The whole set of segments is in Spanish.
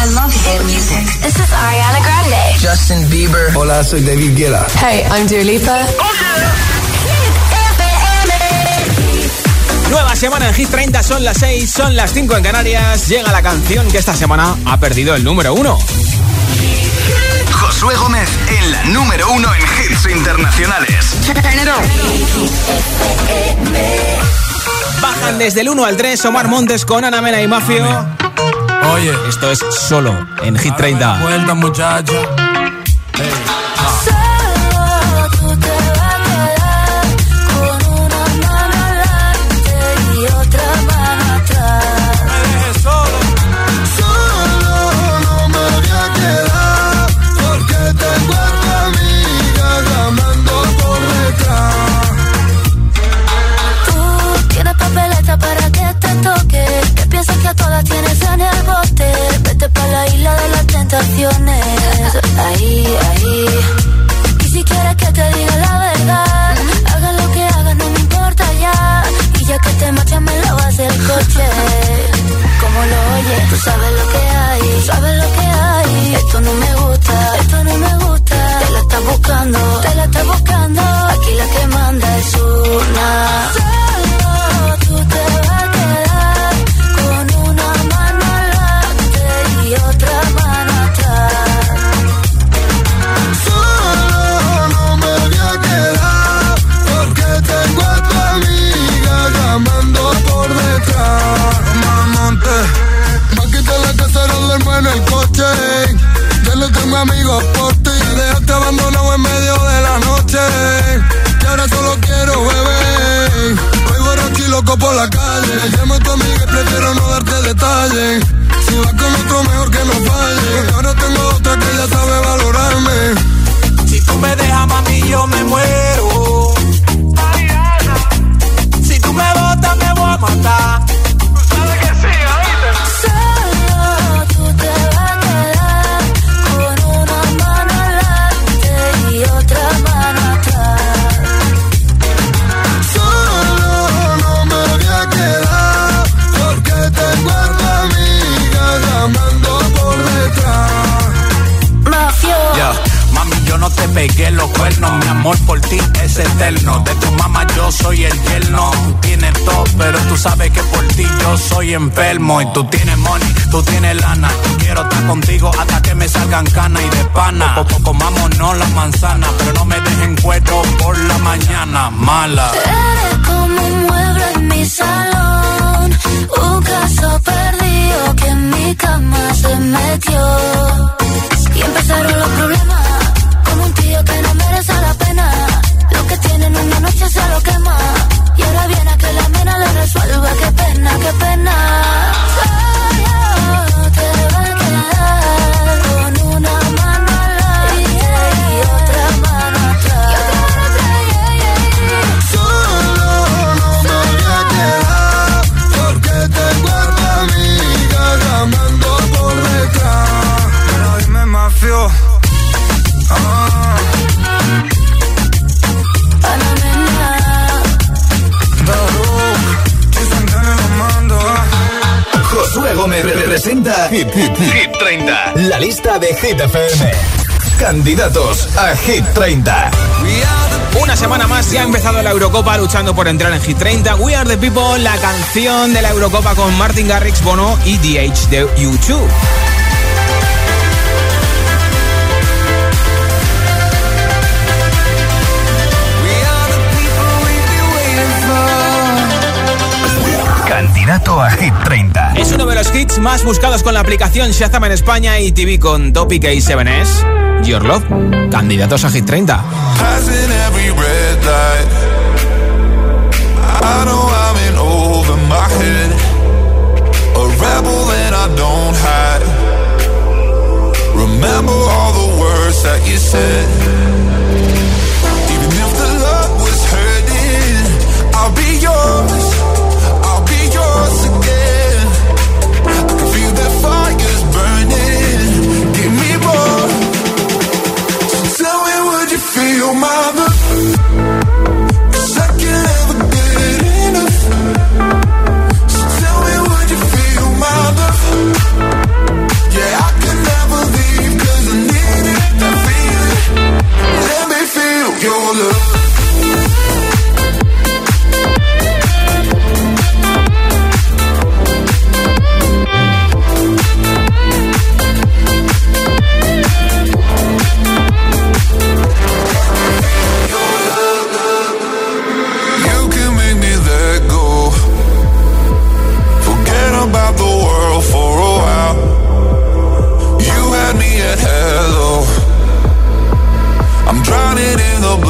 I love hit music. This is Ariana Grande. Justin Bieber. Hola, soy David Guetta. Hey, I'm Dua Lipa. Nueva semana en Hit 30, son las 6, son las 5 en Canarias. Llega la canción que esta semana ha perdido el número 1. Josué Gómez en la número 1 en hits internacionales. Bajan desde el 1 al 3 Omar Montes con Ana Mena y Mafio. Oye, Esto es solo en Hit 30. vuelta muchacha. Te diga la verdad, haga lo que hagas, no me importa ya. Y ya que te marchas, me lo vas el coche. Como lo oyes, tú sabes lo que hay, sabes lo que hay. Esto no me gusta, esto no me gusta. Te la estás buscando, te la estás buscando. Aquí la que manda es una. Soy el yerno. Tú tienes todo, pero tú sabes que por ti yo soy enfermo. Y tú tienes money, tú tienes lana. Quiero estar contigo hasta que me salgan canas y de pana. Poco comámonos la manzana, pero no me dejen cuero por la mañana. Mala. Eres como un mueble en mi salón, un caso perdido que en mi cama se metió. Y empezaron los problemas, Lo tienen una noche se lo quema. Y ahora viene a que la mena le resuelva. Qué pena, qué pena. Gómez representa Hit, Hit, Hit 30. La lista de Hit FM. Candidatos a Hit 30. Una semana más ya ha empezado la Eurocopa luchando por entrar en Hit 30. We Are the People, la canción de la Eurocopa con Martin Garrix, Bono y DH de U2. Candidato a Hit 30. Es uno de los hits más buscados con la aplicación Shazam en España y TV con Topic y 7S. Your Love, candidatos a Hit 30. Passing every red light. I know I'm in over my head. A rebel that I don't hide. Remember all the words that you said. tell me Yeah, I can never leave cause your love. viendo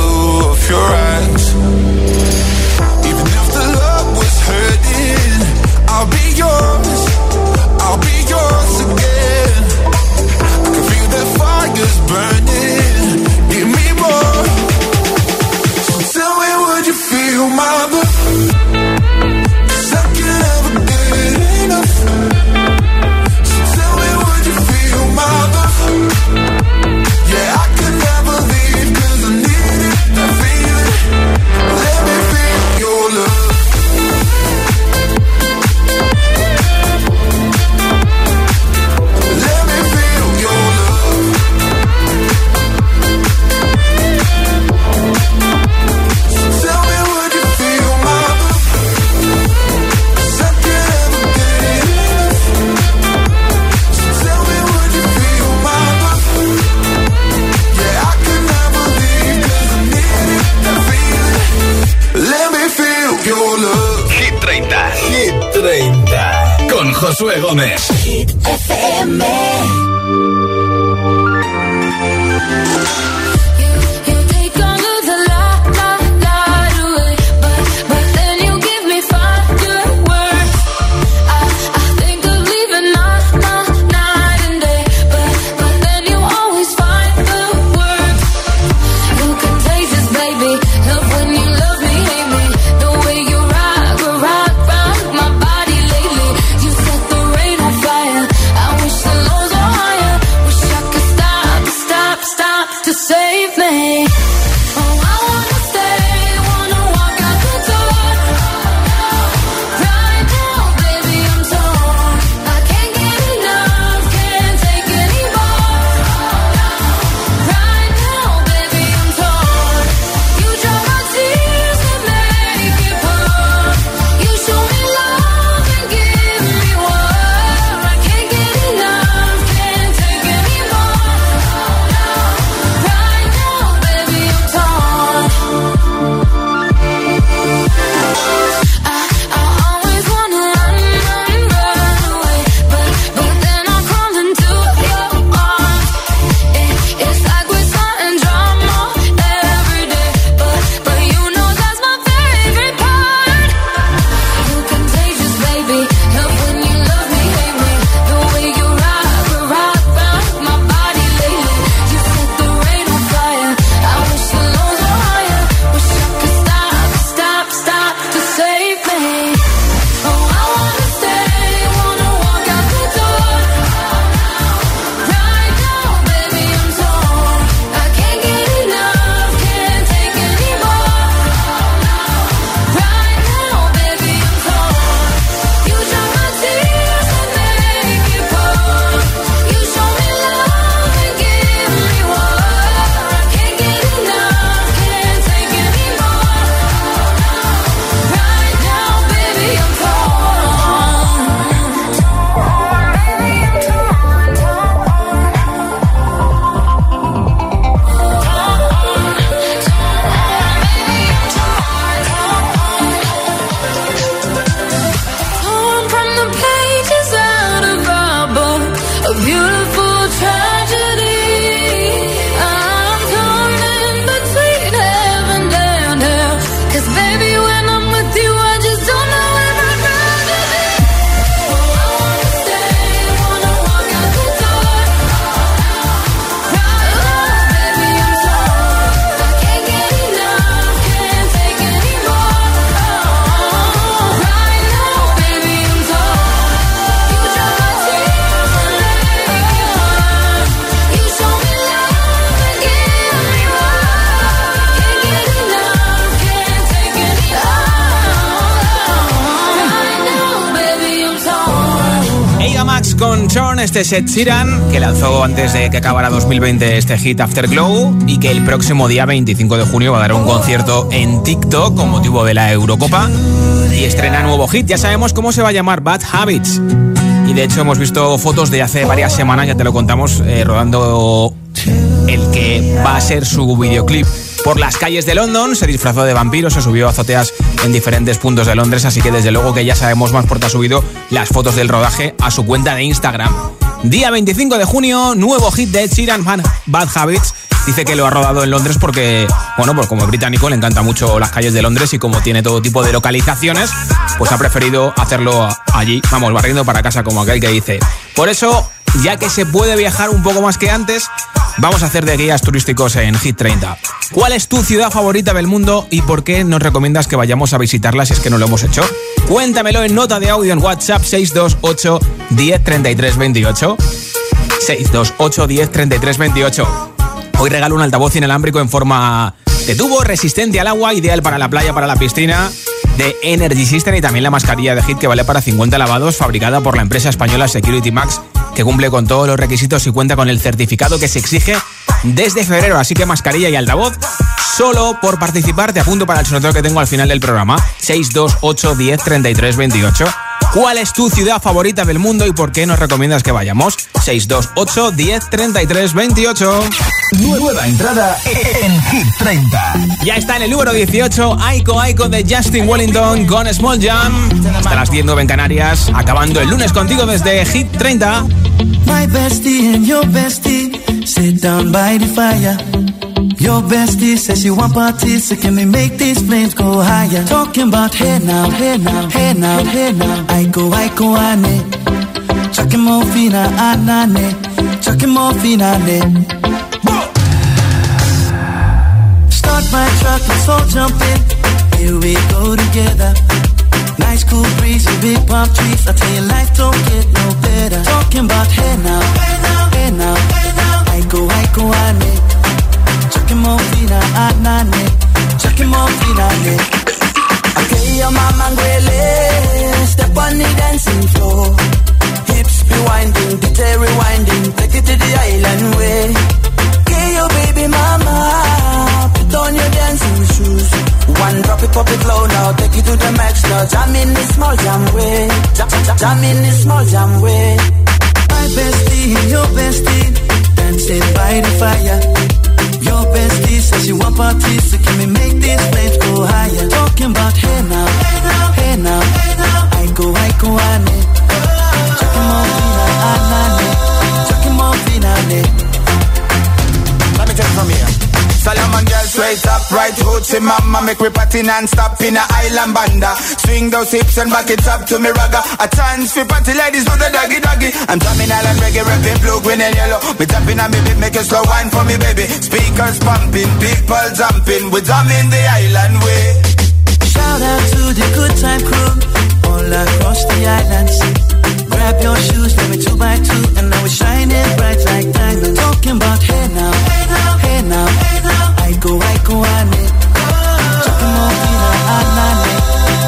beautiful este Seth Sheeran, que lanzó antes de que acabara 2020 este hit Afterglow y que el próximo día 25 de junio va a dar un concierto en TikTok con motivo de la Eurocopa y estrena nuevo hit. Ya sabemos cómo se va a llamar Bad Habits. Y de hecho hemos visto fotos de hace varias semanas, ya te lo contamos, eh, rodando el que va a ser su videoclip por las calles de London, se disfrazó de vampiro, se subió a azoteas en diferentes puntos de Londres, así que desde luego que ya sabemos más porque ha subido las fotos del rodaje a su cuenta de Instagram. Día 25 de junio, nuevo hit de Ed Sheeran, Bad Habits. Dice que lo ha rodado en Londres porque, bueno, pues como es británico le encanta mucho las calles de Londres y como tiene todo tipo de localizaciones, pues ha preferido hacerlo allí, vamos, barriendo para casa como aquel que dice. Por eso, ya que se puede viajar un poco más que antes, vamos a hacer de guías turísticos en Hit 30. ¿Cuál es tu ciudad favorita del mundo y por qué nos recomiendas que vayamos a visitarla si es que no lo hemos hecho? Cuéntamelo en nota de audio en WhatsApp 628 10 28. 628 10 28. Hoy regalo un altavoz inalámbrico en forma de tubo resistente al agua, ideal para la playa, para la piscina de Energy System y también la mascarilla de Hit que vale para 50 lavados fabricada por la empresa española Security Max que cumple con todos los requisitos y cuenta con el certificado que se exige desde febrero. Así que mascarilla y altavoz solo por participar. Te apunto para el sorteo que tengo al final del programa. 628 10 33 28 ¿Cuál es tu ciudad favorita del mundo y por qué nos recomiendas que vayamos? 628 10 33 28. Nueva entrada en Hit 30. Ya está en el número 18, Aiko Aiko de Justin Wellington con Small Jam. Hasta las 10 en Canarias, acabando el lunes contigo desde Hit 30. My bestie and your bestie sit down by the fire. Your bestie says you want parties, so can we make these flames go higher? Talking about hey now, hey now, hey now, hey now. I go, I go, ane. Chucking more fina, ah, anane. Ah, Chucking more fina, ane. Start my truck, let's all jump in. Here we go together. Nice cool breeze and big palm trees. I tell you, life don't get no better. Talking about hey now, hey now, hey now. Hey now. I go, I go, ane. Chucking more fina anane Chucking more Okay, your mama ngwele Step on the dancing floor. Hips be winding, detail rewinding Take it to the island way. Okay, your baby mama Put on your dancing shoes. One drop it, pop it low now Take it to the max now Jam in the small jam way. Jam, jam, jam in the small jam way. My bestie, your bestie Dancing by the fire your bestie says she want parties, so can we make these flames go higher? Talking about hey now, hey now, hey now, hey now. I go, straight up, right hoochie mama Make we party non-stop in a island banda. Swing those hips and back it up to me ragga. A chance for party ladies do the doggy doggy. I'm drumming island reggae, rapping blue, green and yellow. Me tapping on me beat, make a slow wine for me baby. Speakers pumping, people jumping. We drumming the island way. Shout out to the good time crew All across the island Grab your shoes, let me two by two And now we're shining bright like diamonds. Talking about hey now, hey now, hey now, hey now aiko aiko ane Chucking more fina anane.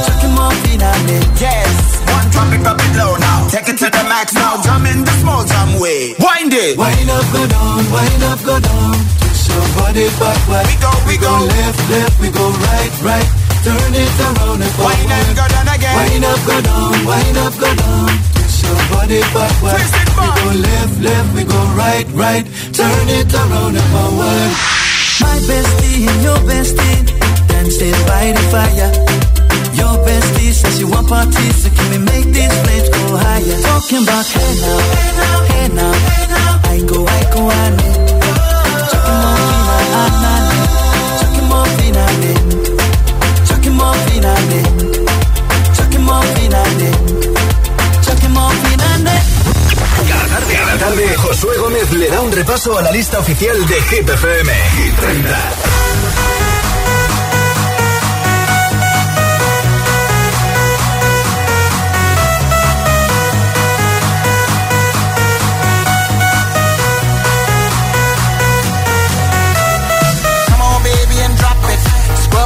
Chucking more fina ane Yes, one drop it, drop it low now. Take it to the max now, jump in the small jam way. Wind it. Wind up, go down, wind up, go down. Twist your body backward We go, we, we go, go left, left, we go right, right. Turn it around and forward. Wind up, go down again. Wind up, go down, wind up, go down. Twist your body backward Twist it back. We go left, left, we go right, right. Turn it around and forward my bestie your bestie dancing by the fire. Your bestie says she want parties, so can we make these flames go higher? Talking about hey now, hey now. I go, I go, I need. Chucking more fina, Chucking more fina, Chucking more fina, Chucking tarde, Josué Gómez le da un repaso a la lista oficial de Hit FM. Hit 30.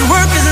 Work is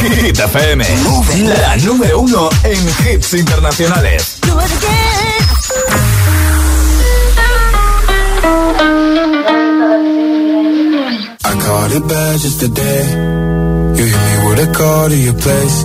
Hit FM. La número uno en hits internacionales. Do it again. I caught it bad just today. You hit me with a call to your place.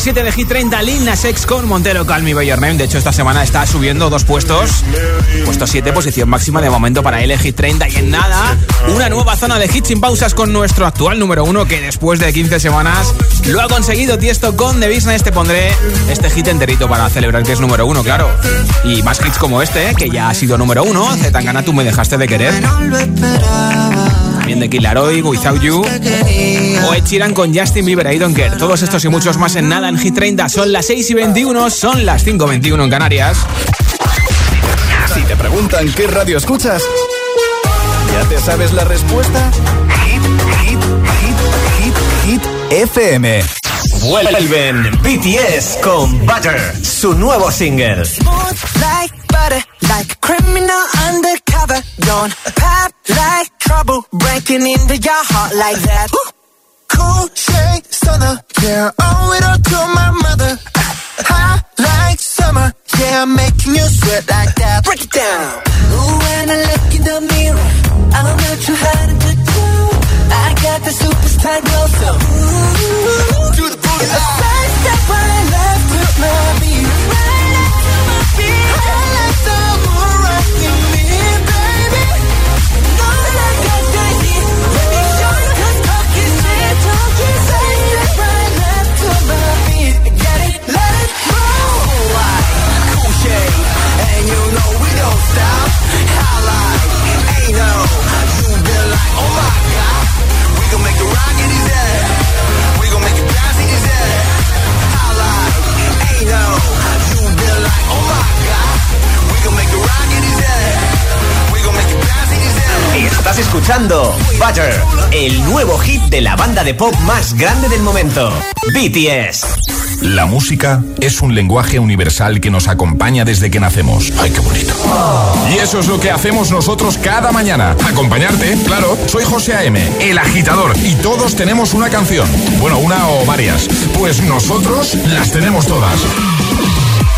7 de Hit 30, Lil Nas X con Montero Call Me. De hecho, esta semana está subiendo dos puestos. Puesto 7, posición máxima de momento para él, Hit 30. Y en nada, una nueva zona de hits sin pausas con nuestro actual número 1, que después de 15 semanas lo ha conseguido Tiesto con The Business. Te pondré este hit enterito para celebrar que es número 1, claro. Y más hits como este, que ya ha sido número 1. Zetangana, tú me dejaste de querer. También de Killaroy, Without You, o Ed con Justin Bieber, I Don't Care. Todos estos y muchos más en nada en Hit 30. Son las 6 y 21, son las 5 y 21 en Canarias. Si te preguntan qué radio escuchas, ¿ya te sabes la respuesta? Hit, hit, hit, hit, hit, FM. Vuelven BTS con Butter, su nuevo single. like butter, like criminal undercover. Don't pop like trouble, breaking into your heart like that. Cool shade stunner, yeah, owe it all to my mother. Ah, Hot like summer, yeah, making you sweat like that. Break it down. Ooh, when I look in the mirror, I'm not too hard to do. I got the superstar glow, Butter, el nuevo hit de la banda de pop más grande del momento, BTS. La música es un lenguaje universal que nos acompaña desde que nacemos. ¡Ay, qué bonito! Y eso es lo que hacemos nosotros cada mañana. Acompañarte, claro. Soy José A.M., el agitador, y todos tenemos una canción. Bueno, una o varias. Pues nosotros las tenemos todas.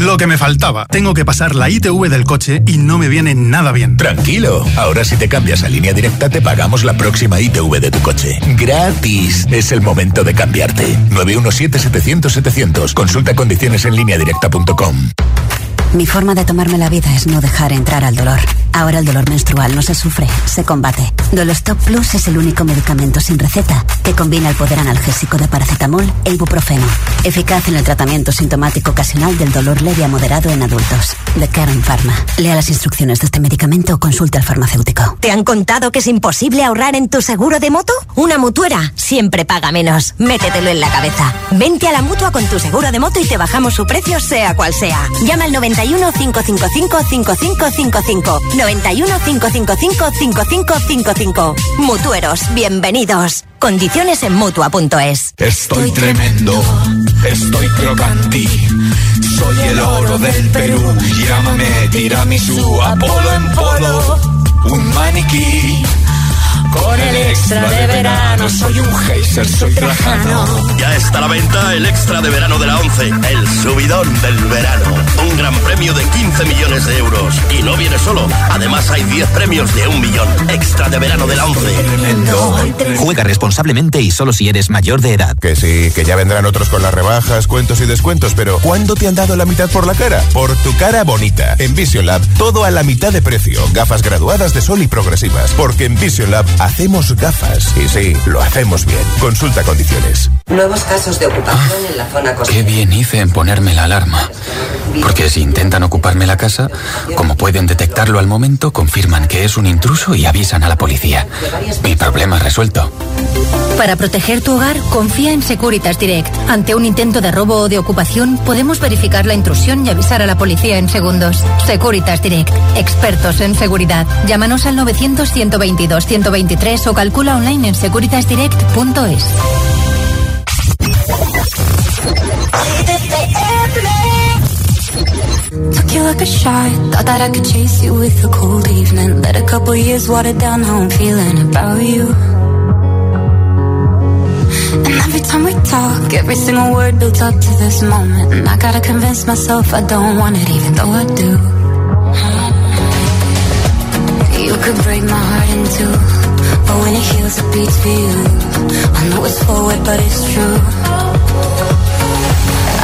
Lo que me faltaba. Tengo que pasar la ITV del coche y no me viene nada bien. Tranquilo, ahora si te cambias a línea directa te pagamos la próxima ITV de tu coche. Gratis. Es el momento de cambiarte. 917-700-700. Consulta condiciones en línea directa.com. Mi forma de tomarme la vida es no dejar entrar al dolor. Ahora el dolor menstrual no se sufre, se combate. Dolostop Plus es el único medicamento sin receta que combina el poder analgésico de paracetamol e ibuprofeno. Eficaz en el tratamiento sintomático ocasional del dolor leve a moderado en adultos. De Karen Pharma. Lea las instrucciones de este medicamento o consulte al farmacéutico. ¿Te han contado que es imposible ahorrar en tu seguro de moto? Una mutuera siempre paga menos. Métetelo en la cabeza. Vente a la mutua con tu seguro de moto y te bajamos su precio sea cual sea. Llama al 91 555 5555. 91 555 5555. Mutueros, bienvenidos. Condiciones en mutua.es. Estoy tremendo, estoy crocanti. Soy el oro del Perú. Llámame tiramisú, Apolo en polo. Un maniquí. Con el extra de verano soy un geyser, soy trajano. Ya está a la venta el extra de verano de la 11, el subidón del verano. Un gran premio de 15 millones de euros. Y no viene solo, además hay 10 premios de un millón. Extra de verano de la 11. Juega responsablemente y solo si eres mayor de edad. Que sí, que ya vendrán otros con las rebajas, cuentos y descuentos, pero ¿cuándo te han dado la mitad por la cara? Por tu cara bonita. En Vision Lab, todo a la mitad de precio. Gafas graduadas de sol y progresivas. Porque en Vision Lab hacemos gafas. Y sí, lo hacemos bien. Consulta condiciones. Nuevos casos de ocupación en la zona costera. Qué bien hice en ponerme la alarma. Porque si intentan ocuparme la casa, como pueden detectarlo al momento, confirman que es un intruso y avisan a la policía. Mi problema resuelto. Para proteger tu hogar, confía en Securitas Direct. Ante un intento de robo o de ocupación, podemos verificar la intrusión y avisar a la policía en segundos. Securitas Direct, expertos en seguridad. Llámanos al 900-122-123 o calcula online en securitasdirect.es. Took you like a shot, thought that I could chase you with a cold evening. Let a couple years water down how I'm feeling about you. And every time we talk, every single word builds up to this moment. And I gotta convince myself I don't want it, even though I do. You could break my heart in two, But when it heals, it beats for you. I know it's forward, but it's true.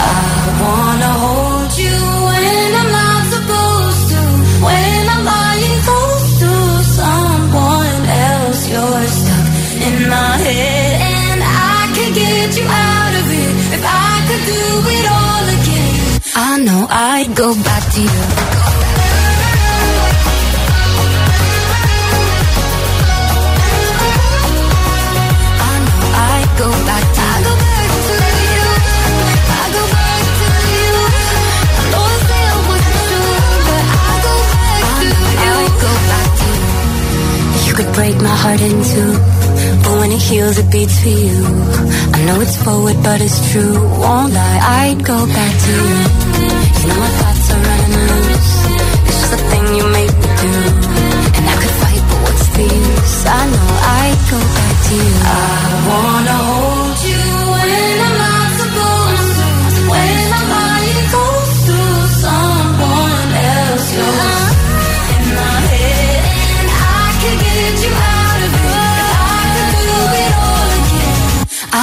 I wanna hold you when I'm not supposed to. When I'm lying close to someone else, you're stuck in my head. And I could get you out of it if I could do it all again. I know I'd go back to you. Could break my heart in two, but when it heals, it beats for you. I know it's forward, but it's true. Won't lie, I'd go back to you. You know my thoughts are running loose. It's just a thing you make me do, and I could fight, but what's the use? I know I'd go back to you. I wanna hold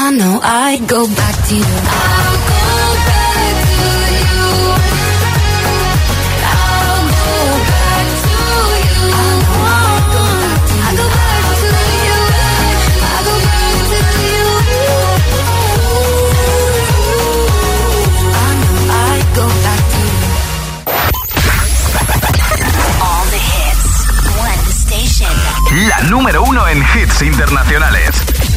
I know I'd go back to you. I'll go back to you. I'll go back to you. I know go back to you. I'll go back to you. I'll go back to you. I know I'd go back to you. All the hits. One station. La número uno en hits internacionales.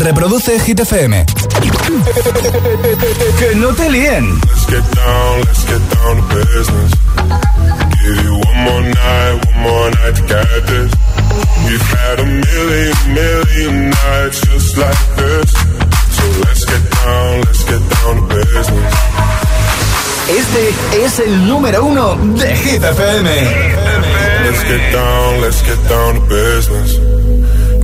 Reproduce Hit FM. que no te líen. Let's get down, let's get down to business. Give you one more night, one more night to get this. We've had a million, million nights just like this. So let's get down, let's get down to business. Este es el número uno de Hit FM. Let's get down, let's get down to business.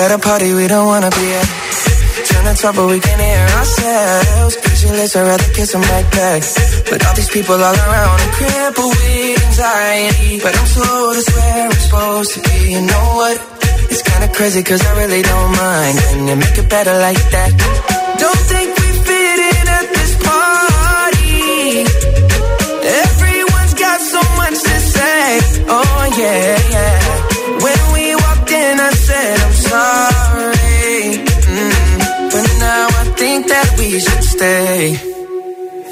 at a party we don't wanna be at. Trying to talk but we can't hear ourselves. Pictureless, I'd rather kiss them right back. But all these people all around, I'm crippled with anxiety. But I'm told it's where I'm supposed to be. You know what? It's kinda crazy cause I really don't mind. Can you make it better like that? Don't think we fit in at this party. Everyone's got so much to say. Oh yeah, yeah. Should stay.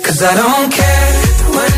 Cause I don't care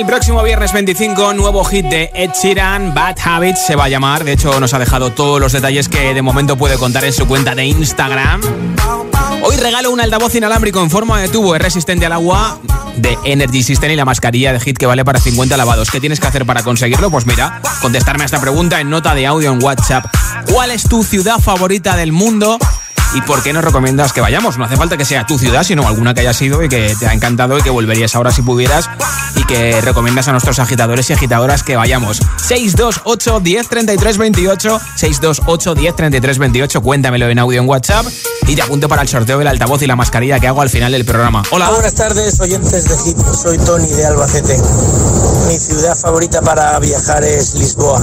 el próximo viernes 25, nuevo hit de Ed Sheeran, Bad Habits se va a llamar. De hecho, nos ha dejado todos los detalles que de momento puede contar en su cuenta de Instagram. Hoy regalo un altavoz inalámbrico en forma de tubo, es resistente al agua de Energy System y la mascarilla de hit que vale para 50 lavados. ¿Qué tienes que hacer para conseguirlo? Pues mira, contestarme a esta pregunta en nota de audio en WhatsApp. ¿Cuál es tu ciudad favorita del mundo? ¿Y por qué nos recomiendas que vayamos? No hace falta que sea tu ciudad, sino alguna que haya sido y que te ha encantado y que volverías ahora si pudieras que recomiendas a nuestros agitadores y agitadoras que vayamos. 628 10 33 28 628 10 33 28 Cuéntamelo en audio en WhatsApp y te apunto para el sorteo del altavoz y la mascarilla que hago al final del programa. Hola. Buenas tardes, oyentes de Hit. Soy Tony de Albacete. Mi ciudad favorita para viajar es Lisboa.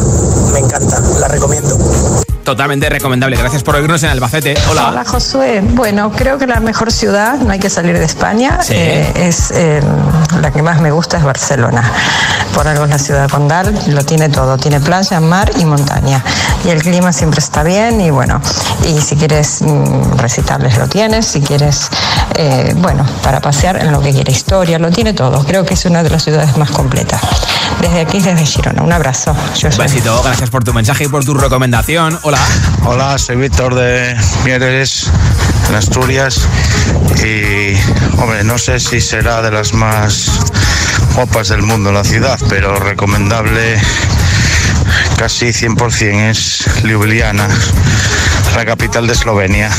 Me encanta, la recomiendo. Totalmente recomendable. Gracias por oírnos en Albacete. Hola. Hola Josué. Bueno, creo que la mejor ciudad, no hay que salir de España, Sí. eh, es eh, la que más me gusta es Barcelona. Por algo es la ciudad condal, lo tiene todo, tiene playa, mar y montaña. Y el clima siempre está bien y bueno, y si quieres mm, recitales lo tienes, si quieres, eh, bueno, para pasear en lo que quiera, historia, lo tiene todo. Creo que es una de las ciudades más completas. Desde aquí, desde Girona, un abrazo. Yo Un soy- besito, gracias por tu mensaje y por tu recomendación. Hola. Hola, soy Víctor de Mieres, en Asturias. Y, hombre, no sé si será de las más guapas del mundo la ciudad, pero recomendable casi 100% es Ljubljana, la capital de Eslovenia.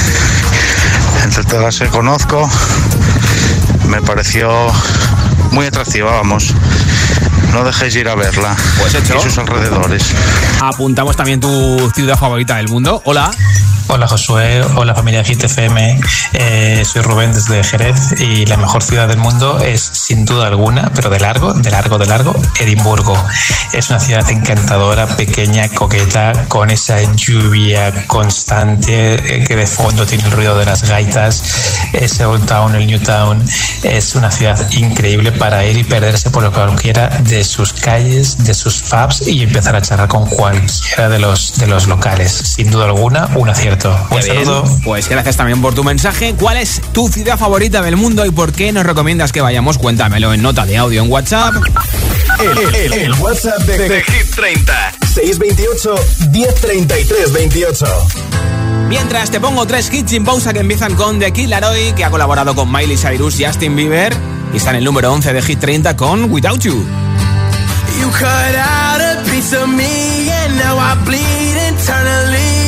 entre todas que conozco, me pareció muy atractiva, vamos. No dejéis ir a verla. Pues hecho. Y sus alrededores. Apuntamos también tu ciudad favorita del mundo. Hola. Hola Josué, hola familia Hit FM, eh, soy Rubén desde Jerez y la mejor ciudad del mundo es sin duda alguna, pero de largo, de largo, de largo, Edimburgo. Es una ciudad encantadora, pequeña, coqueta, con esa lluvia constante eh, que de fondo tiene el ruido de las gaitas, ese Old Town, el New Town, es una ciudad increíble para ir y perderse por lo que cualquiera de sus calles, de sus pubs y empezar a charlar con cualquiera de los, de los locales. Sin duda alguna, un acierto. Un saludo. Pues gracias también por tu mensaje. ¿Cuál es tu ciudad favorita del mundo y por qué nos recomiendas que vayamos? Cuéntamelo en nota de audio en WhatsApp. El, el- el WhatsApp de, de Hit 30 628 1033 28 Mientras te pongo tres hits sin pausa que empiezan con The Kid Laroi, que ha colaborado con Miley Cyrus y Justin Bieber, y está en el número 11 de Hit 30 con Without You. You cut out a piece of me and now I bleed internally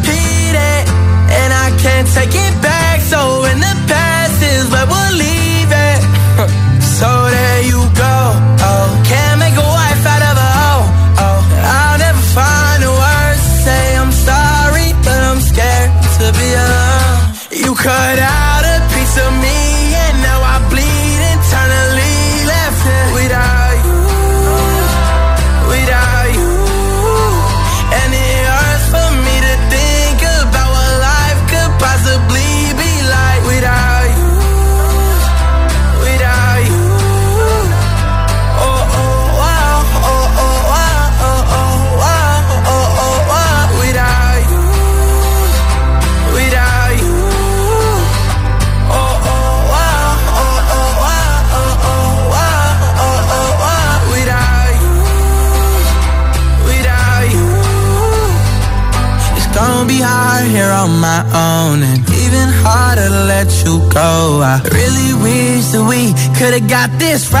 can't take it back. So in the past is where we'll leave it. so there you go. This right.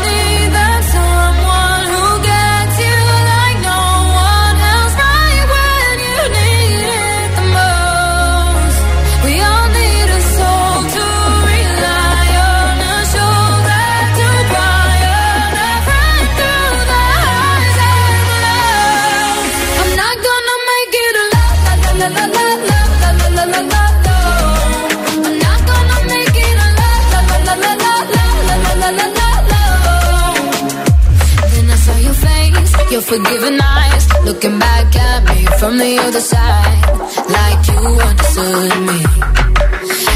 Forgiven eyes looking back at me from the other side, like you understood me.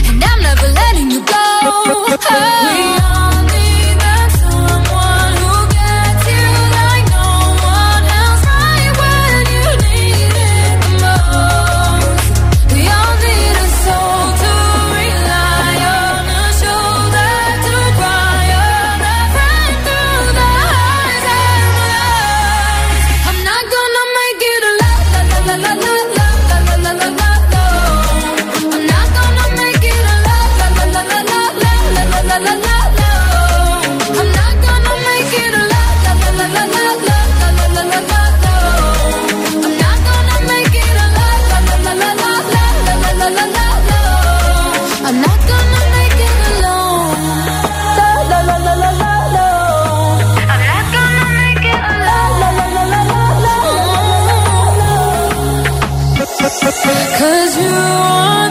And I'm never letting you go. Oh. Cause you are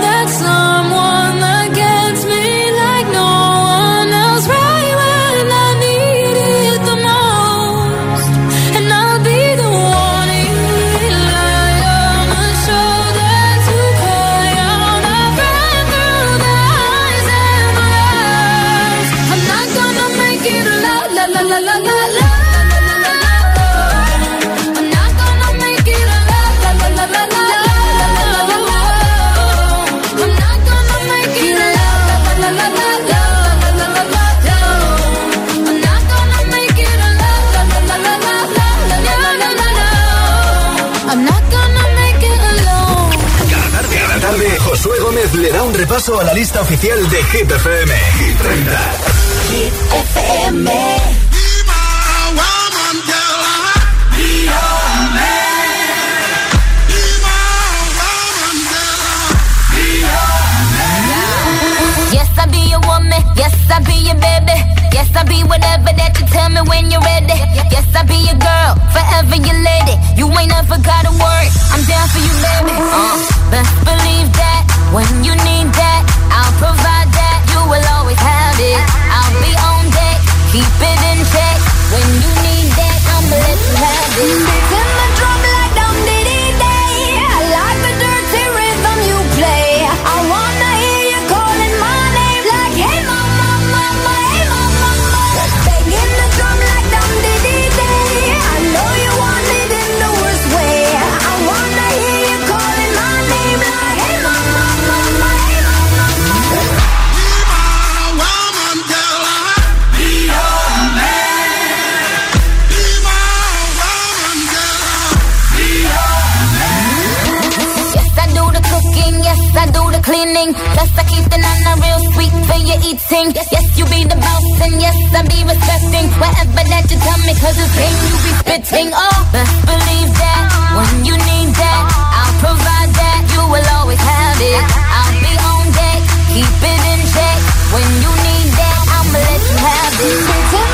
especial de GTFM. thing. That's like Ethan, I'm real sweet for your eating. Yes, you be the boss, and yes, I be respecting whatever that you tell me, cause it's game you be spitting. Oh, believe that when you need that, I'll provide that. You will always have it. I'll be on deck, keep it in check. When you need that, I'ma let you have it.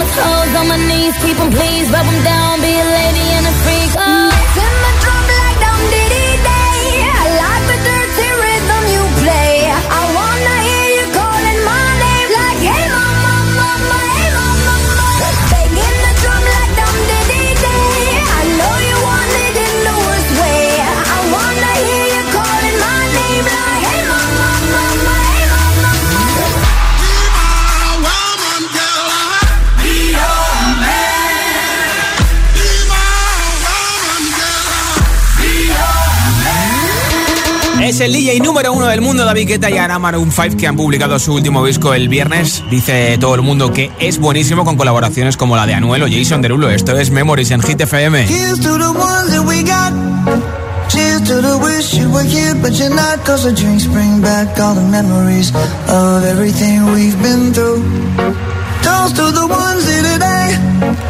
my toes, on my knees, keep them please, rub them down, be a lady and a freak. Oh. El DJ número uno del mundo, David Guetta y Ana Maroon 5, que han publicado su último disco el viernes. Dice todo el mundo que es buenísimo con colaboraciones como la de Anuel o Jason Derulo. Esto es Memories en Hit FM. Ones here today.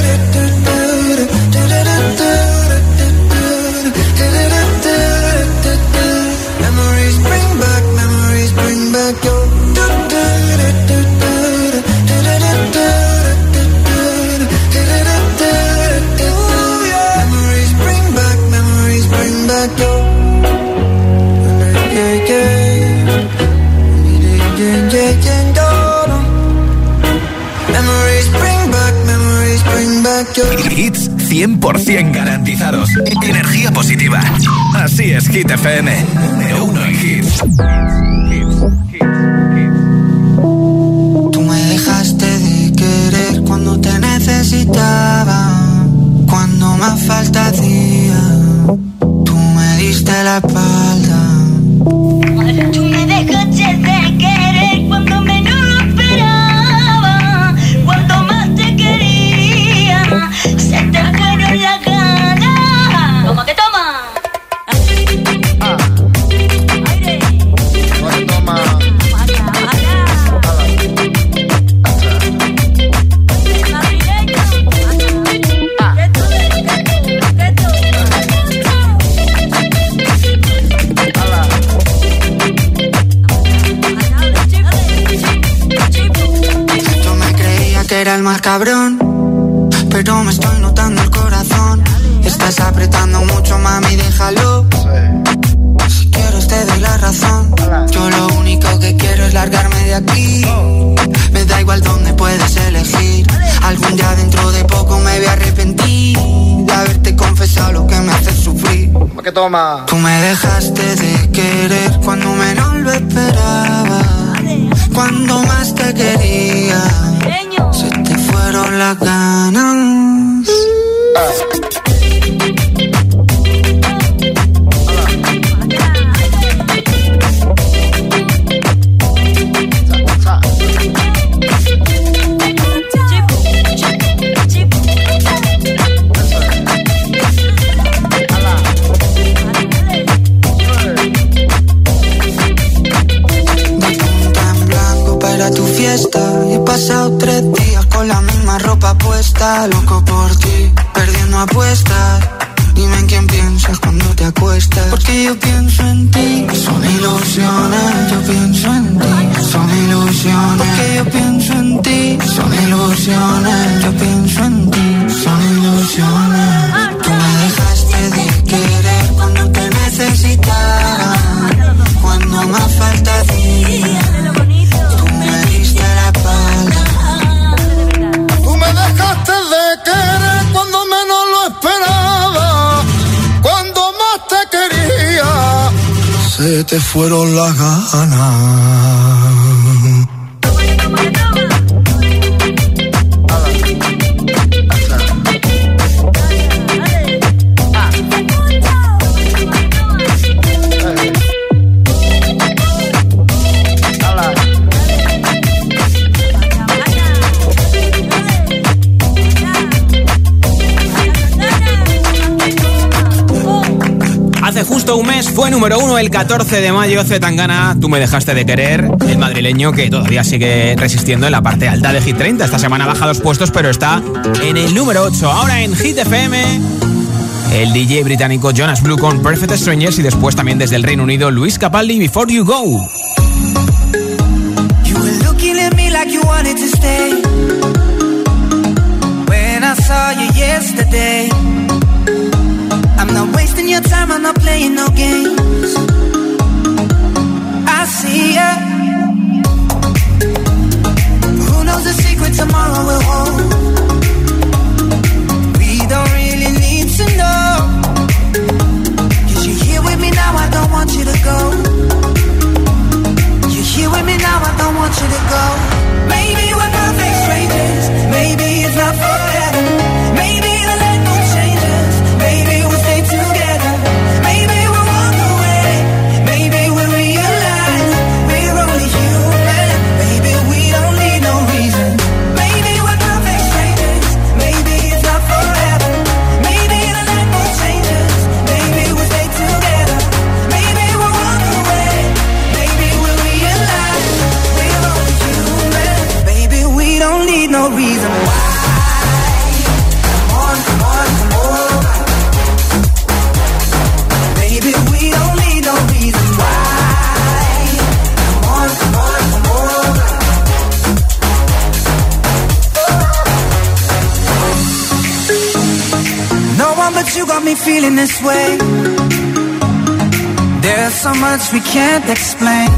100% garantizados. Energía positiva. Así es, Hit FM. Número uno en hits. Tú me dejaste de querer cuando te necesitaba, cuando más falta hacía. Tú me diste la espalda. 多吗？Te fueron las ganas. El 14 de mayo Zetangana, Tú me dejaste de querer, el madrileño que todavía sigue resistiendo en la parte alta de Hit 30. Esta semana baja dos puestos, pero está en el número 8. Ahora en Hit FM, el DJ británico Jonas Blue con Perfect Strangers y después también desde el Reino Unido Luis Capaldi Before You Go. You were looking at me like you wanted to stay. I'm not wasting your time, I'm not playing no games. Tomorrow will hold? We don't really need to know. Cause you're here with me now, I don't want you to go. You're here with me now, I don't want you to go. Maybe we're perfect strangers. Maybe it's not forever. We can't explain.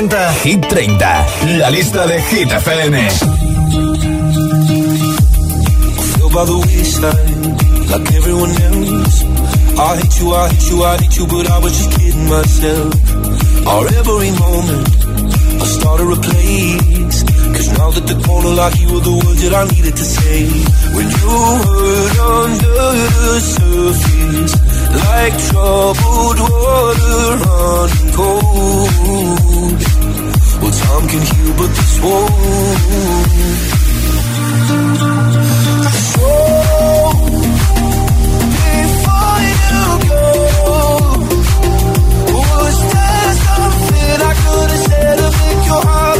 Presenta Hit 30, la lista de Hit FM. By the wayside, like everyone else. I hate you, I hate you, I hate you, but I was just kidding myself. Our every moment, I started a place. Cause now that the corner lock, you were the words that I needed to say. When you heard under the surface, like troubled water running cold. Well, time can heal, but this won't. So, before you go, was there something I could have said? your heart.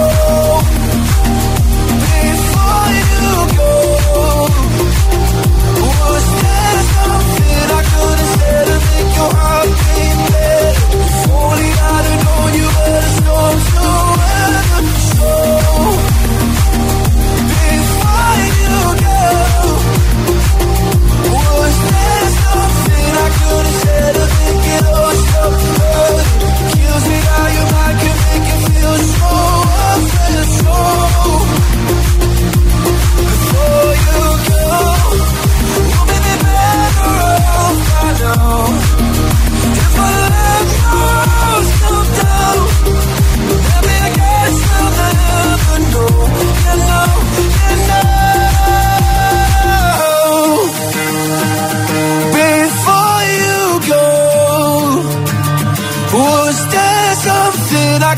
Kills me your make it feel